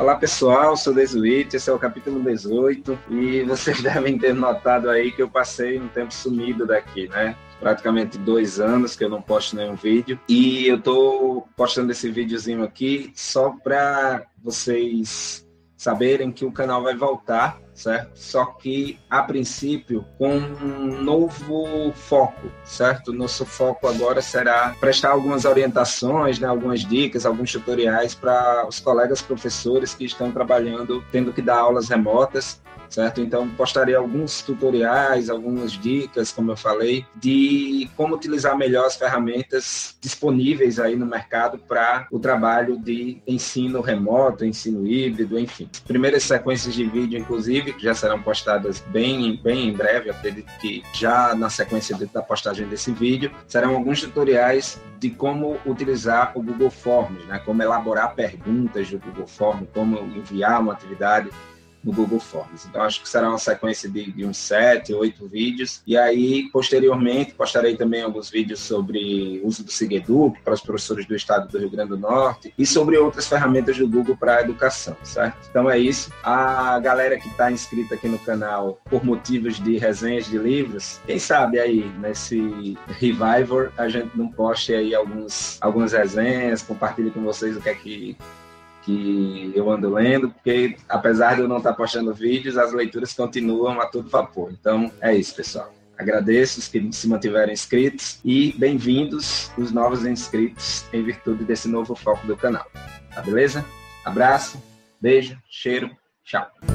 Olá pessoal, sou Desuíte, esse é o capítulo 18 e vocês devem ter notado aí que eu passei um tempo sumido daqui, né? praticamente dois anos que eu não posto nenhum vídeo. E eu tô postando esse videozinho aqui só para vocês saberem que o canal vai voltar, certo? Só que, a princípio, com um novo foco, certo? Nosso foco agora será prestar algumas orientações, né, algumas dicas, alguns tutoriais para os colegas professores que estão trabalhando, tendo que dar aulas remotas certo? Então, postarei alguns tutoriais, algumas dicas, como eu falei, de como utilizar melhor as ferramentas disponíveis aí no mercado para o trabalho de ensino remoto, ensino híbrido, enfim. Primeiras sequências de vídeo, inclusive, já serão postadas bem, bem em breve, acredito que já na sequência da postagem desse vídeo, serão alguns tutoriais de como utilizar o Google Forms, né? como elaborar perguntas do Google Forms, como enviar uma atividade no Google Forms. Então, acho que será uma sequência de, de uns sete, oito vídeos. E aí, posteriormente, postarei também alguns vídeos sobre o uso do Sigeduc para os professores do estado do Rio Grande do Norte e sobre outras ferramentas do Google para a educação, certo? Então, é isso. A galera que está inscrita aqui no canal por motivos de resenhas de livros, quem sabe aí, nesse Revival, a gente não poste aí alguns, algumas resenhas, compartilhe com vocês o que é que que eu ando lendo, porque apesar de eu não estar postando vídeos, as leituras continuam a todo vapor. Então é isso, pessoal. Agradeço os que se mantiveram inscritos e bem-vindos os novos inscritos em virtude desse novo foco do canal. Tá beleza? Abraço, beijo, cheiro, tchau.